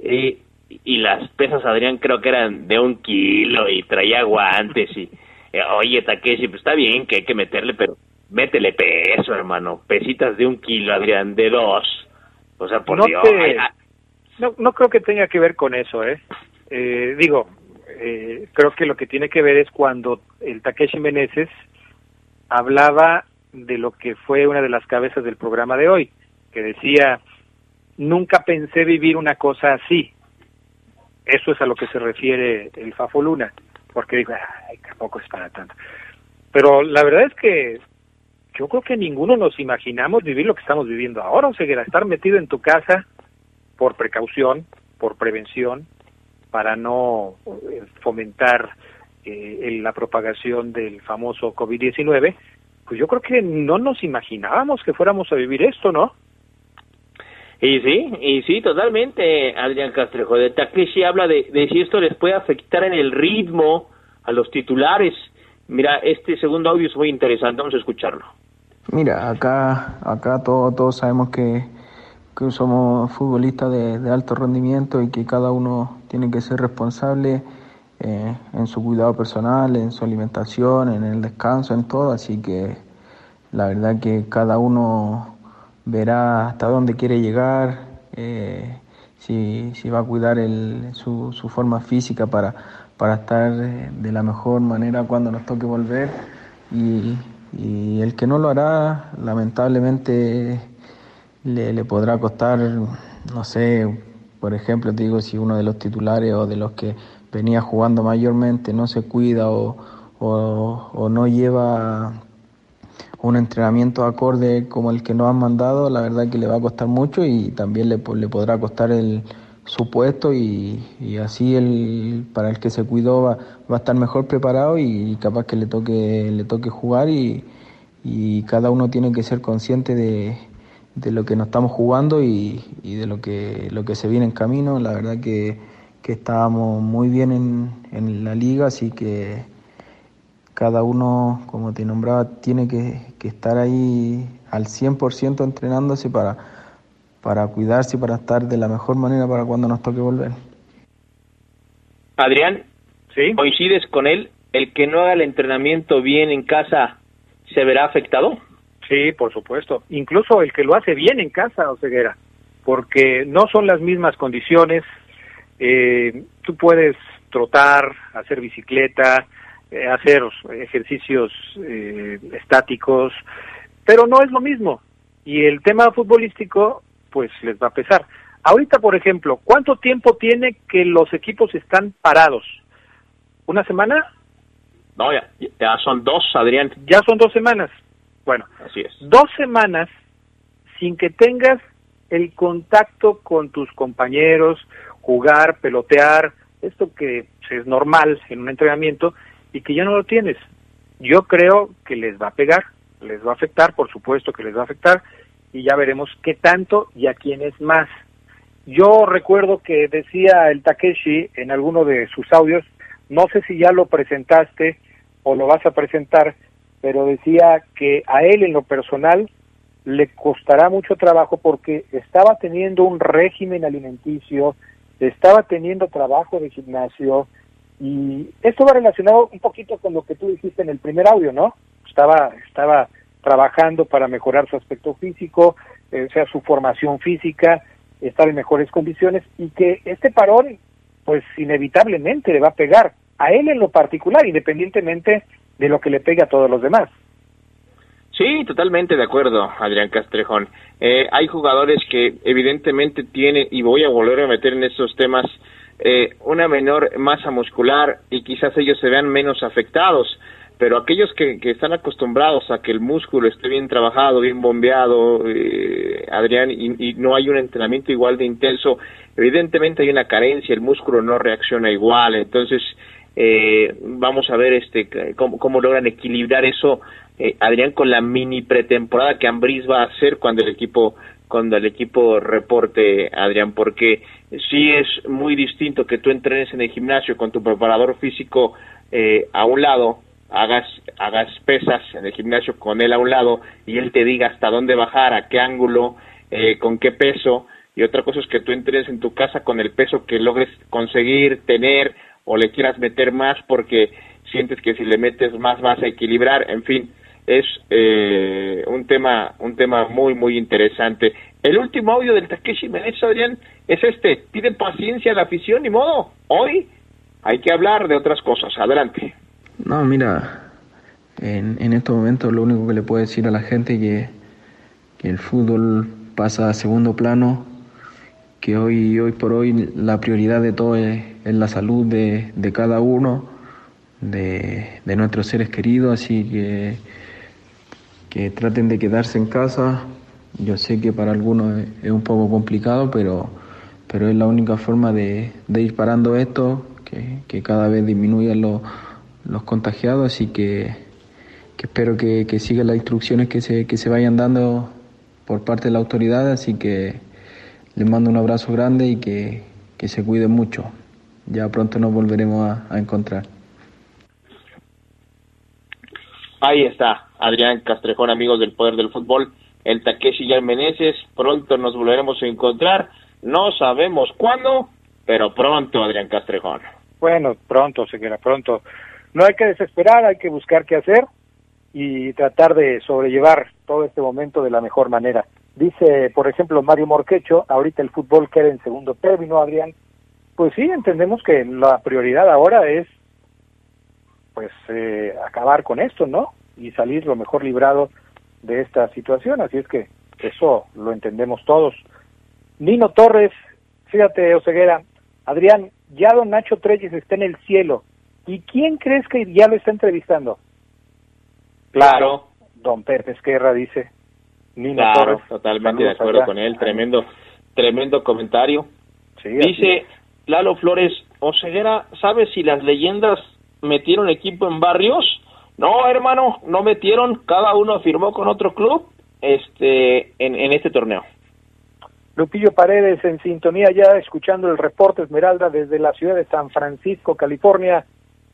eh, y las pesas, Adrián, creo que eran de un kilo y traía guantes y, eh, oye, Takeshi, pues está bien que hay que meterle, pero métele peso, hermano, pesitas de un kilo, Adrián, de dos. O sea, por no Dios. no, no creo que tenga que ver con eso, ¿eh? Eh digo, eh, creo que lo que tiene que ver es cuando el Takeshi Meneses hablaba de lo que fue una de las cabezas del programa de hoy, que decía, nunca pensé vivir una cosa así. Eso es a lo que se refiere el Fafo Luna, porque digo, ay, tampoco es para tanto. Pero la verdad es que yo creo que ninguno nos imaginamos vivir lo que estamos viviendo ahora, o sea, estar metido en tu casa por precaución, por prevención, para no eh, fomentar eh, la propagación del famoso COVID-19, pues yo creo que no nos imaginábamos que fuéramos a vivir esto, ¿no? Y sí, y sí, totalmente, Adrián Castrejo. De Takeshi habla de, de si esto les puede afectar en el ritmo a los titulares. Mira, este segundo audio es muy interesante, vamos a escucharlo. Mira, acá, acá todos, todos sabemos que, que somos futbolistas de, alto rendimiento y que cada uno tiene que ser responsable eh, en su cuidado personal, en su alimentación, en el descanso, en todo. Así que la verdad que cada uno verá hasta dónde quiere llegar, eh, si, va a cuidar su, forma física para, estar de la mejor manera cuando nos toque volver. Y el que no lo hará, lamentablemente le, le, podrá costar, no sé, por ejemplo, te digo, si uno de los titulares o de los que venía jugando mayormente no se cuida o, o, no lleva un entrenamiento acorde como el que nos han mandado, la verdad que le va a costar mucho y también le, le podrá costar el, su puesto y, y, así el, para el que se cuidó va, va, a estar mejor preparado y capaz que le toque, le toque jugar y, y cada uno tiene que ser consciente de, de lo que nos estamos jugando y, y, de lo que, lo que se viene en camino. La verdad que, que estábamos muy bien en, en la liga, así que cada uno, como te nombraba, tiene que, que estar ahí al 100% entrenándose para para cuidarse y para estar de la mejor manera para cuando nos toque volver. Adrián, ¿Sí? ¿coincides con él? ¿El que no haga el entrenamiento bien en casa se verá afectado? Sí, por supuesto. Incluso el que lo hace bien en casa, Oseguera, porque no son las mismas condiciones. Eh, tú puedes trotar, hacer bicicleta, eh, hacer ejercicios eh, estáticos, pero no es lo mismo. Y el tema futbolístico pues les va a pesar. Ahorita, por ejemplo, ¿cuánto tiempo tiene que los equipos están parados? ¿Una semana? No, ya, ya son dos, Adrián. Ya son dos semanas. Bueno, así es. Dos semanas sin que tengas el contacto con tus compañeros, jugar, pelotear, esto que es normal en un entrenamiento y que ya no lo tienes. Yo creo que les va a pegar, les va a afectar, por supuesto que les va a afectar, y ya veremos qué tanto y a quién es más. Yo recuerdo que decía el Takeshi en alguno de sus audios, no sé si ya lo presentaste o lo vas a presentar, pero decía que a él en lo personal le costará mucho trabajo porque estaba teniendo un régimen alimenticio, estaba teniendo trabajo de gimnasio y esto va relacionado un poquito con lo que tú dijiste en el primer audio, ¿no? Estaba, estaba trabajando para mejorar su aspecto físico, eh, o sea, su formación física, estar en mejores condiciones y que este parón, pues inevitablemente le va a pegar a él en lo particular, independientemente de lo que le pegue a todos los demás. Sí, totalmente de acuerdo, Adrián Castrejón. Eh, hay jugadores que evidentemente tienen, y voy a volver a meter en estos temas, eh, una menor masa muscular y quizás ellos se vean menos afectados, pero aquellos que, que están acostumbrados a que el músculo esté bien trabajado, bien bombeado, eh, Adrián, y, no hay un entrenamiento igual de intenso, evidentemente hay una carencia, el músculo no reacciona igual, entonces eh, vamos a ver este cómo, cómo logran equilibrar eso eh, Adrián con la mini pretemporada que Ambris va a hacer cuando el equipo cuando el equipo reporte Adrián porque sí es muy distinto que tú entrenes en el gimnasio con tu preparador físico eh, a un lado hagas hagas pesas en el gimnasio con él a un lado y él te diga hasta dónde bajar a qué ángulo eh, con qué peso. Y otra cosa es que tú entrenes en tu casa con el peso que logres conseguir tener o le quieras meter más porque sientes que si le metes más vas a equilibrar, en fin, es eh, un tema un tema muy muy interesante. El último audio del Takeshi Menezes, Adrián, es este, pide paciencia a la afición y modo, hoy hay que hablar de otras cosas, adelante. No, mira, en, en estos momentos lo único que le puedo decir a la gente es que, que el fútbol pasa a segundo plano, que hoy, hoy por hoy la prioridad de todo es, la salud de, de cada uno, de, de, nuestros seres queridos, así que, que traten de quedarse en casa. Yo sé que para algunos es, es un poco complicado, pero, pero es la única forma de, de ir parando esto, que, que cada vez disminuyan los, los contagiados, así que, que espero que, que sigan las instrucciones que se, que se vayan dando por parte de la autoridad, así que les mando un abrazo grande y que, que se cuiden mucho. Ya pronto nos volveremos a, a, encontrar. Ahí está, Adrián Castrejón, amigos del Poder del Fútbol, el Takeshi y Meneses, pronto nos volveremos a encontrar, no sabemos cuándo, pero pronto, Adrián Castrejón. Bueno, pronto, señora, pronto. No hay que desesperar, hay que buscar qué hacer y tratar de sobrellevar todo este momento de la mejor manera. Dice, por ejemplo, Mario Morquecho, ahorita el fútbol queda en segundo término, Adrián. Pues sí, entendemos que la prioridad ahora es pues eh, acabar con esto, ¿no? Y salir lo mejor librado de esta situación, así es que eso lo entendemos todos. Nino Torres, fíjate, Oseguera, Adrián, ya don Nacho Treyes está en el cielo. ¿Y quién crees que ya lo está entrevistando? Claro. Don Pepe Esquerra dice. Nino claro, Torres, totalmente de acuerdo allá. con él, tremendo, tremendo comentario. Sí, dice Lalo Flores, Oseguera, ¿sabes si las leyendas metieron equipo en barrios? No, hermano, no metieron, cada uno firmó con otro club este en, en este torneo. Lupillo Paredes en sintonía ya escuchando el reporte Esmeralda desde la ciudad de San Francisco, California.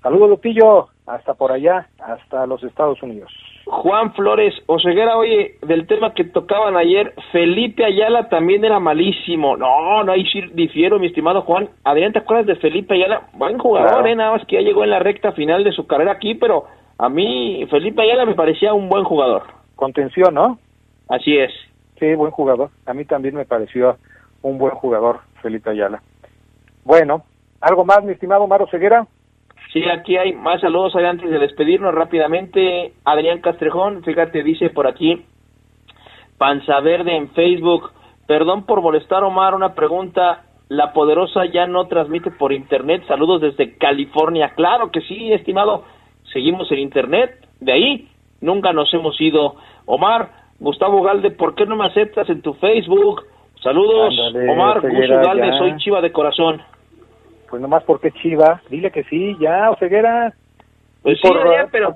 Saludos Lupillo, hasta por allá, hasta los Estados Unidos. Juan Flores, Oseguera, oye, del tema que tocaban ayer, Felipe Ayala también era malísimo. No, no, ahí sí difiero, mi estimado Juan. Adrián, ¿te acuerdas de Felipe Ayala? Buen jugador, claro. eh, nada más que ya llegó en la recta final de su carrera aquí, pero a mí Felipe Ayala me parecía un buen jugador. Contención, ¿no? Así es. Sí, buen jugador. A mí también me pareció un buen jugador, Felipe Ayala. Bueno, ¿algo más, mi estimado Maro Ceguera? Sí, aquí hay más saludos antes de despedirnos rápidamente. Adrián Castrejón, fíjate, dice por aquí, Panza Verde en Facebook. Perdón por molestar, Omar, una pregunta. La Poderosa ya no transmite por Internet. Saludos desde California. Claro que sí, estimado. Seguimos en Internet. De ahí nunca nos hemos ido. Omar, Gustavo Galde, ¿por qué no me aceptas en tu Facebook? Saludos, Ándale, Omar, Gustavo Galde, ya. soy chiva de corazón. Pues nomás porque chiva, dile que sí, ya, Oseguera. Pues sí, por, ya, pero...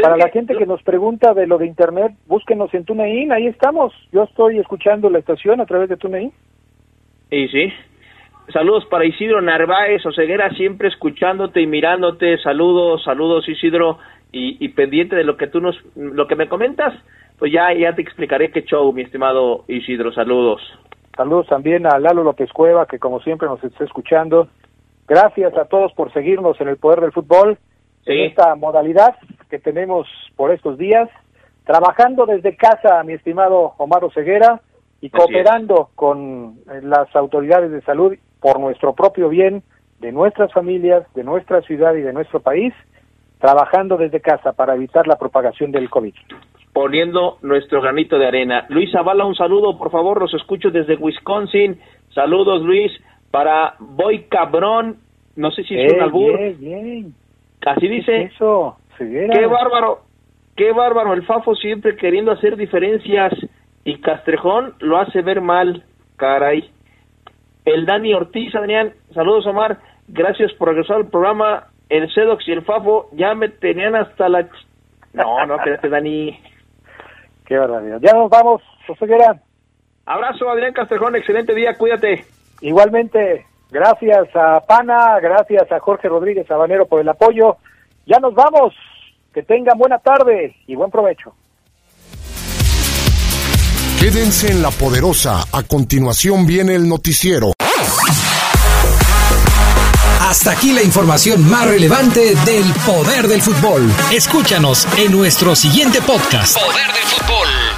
Para la gente que nos pregunta de lo de internet, búsquenos en TuneIn, ahí estamos. Yo estoy escuchando la estación a través de TuneIn. Y sí. Saludos para Isidro Narváez, Oseguera, siempre escuchándote y mirándote. Saludos, saludos Isidro, y, y pendiente de lo que tú nos, lo que me comentas pues ya, ya te explicaré qué show, mi estimado Isidro. Saludos. Saludos también a Lalo López Cueva, que como siempre nos está escuchando. Gracias a todos por seguirnos en el Poder del Fútbol, en esta modalidad que tenemos por estos días, trabajando desde casa, mi estimado Omar Ceguera, y cooperando con eh, las autoridades de salud por nuestro propio bien, de nuestras familias, de nuestra ciudad y de nuestro país, trabajando desde casa para evitar la propagación del COVID poniendo nuestro granito de arena. Luis Zavala, un saludo, por favor, los escucho desde Wisconsin. Saludos, Luis, para Boy Cabrón, no sé si es un albur. Bien, bien. Así dice. eso? Qué bárbaro, qué bárbaro, el Fafo siempre queriendo hacer diferencias y Castrejón lo hace ver mal, caray. El Dani Ortiz, Adrián, saludos Omar, gracias por regresar al programa. El Cedox y el Fafo ya me tenían hasta la... No, no, espérate, Dani. Qué barbaridad. Ya nos vamos, José Guerra. Abrazo, Adrián Castrejón, excelente día, cuídate. Igualmente, gracias a Pana, gracias a Jorge Rodríguez Sabanero por el apoyo. Ya nos vamos, que tengan buena tarde y buen provecho. Quédense en la poderosa, a continuación viene el noticiero. Hasta aquí la información más relevante del poder del fútbol. Escúchanos en nuestro siguiente podcast. Poder del fútbol.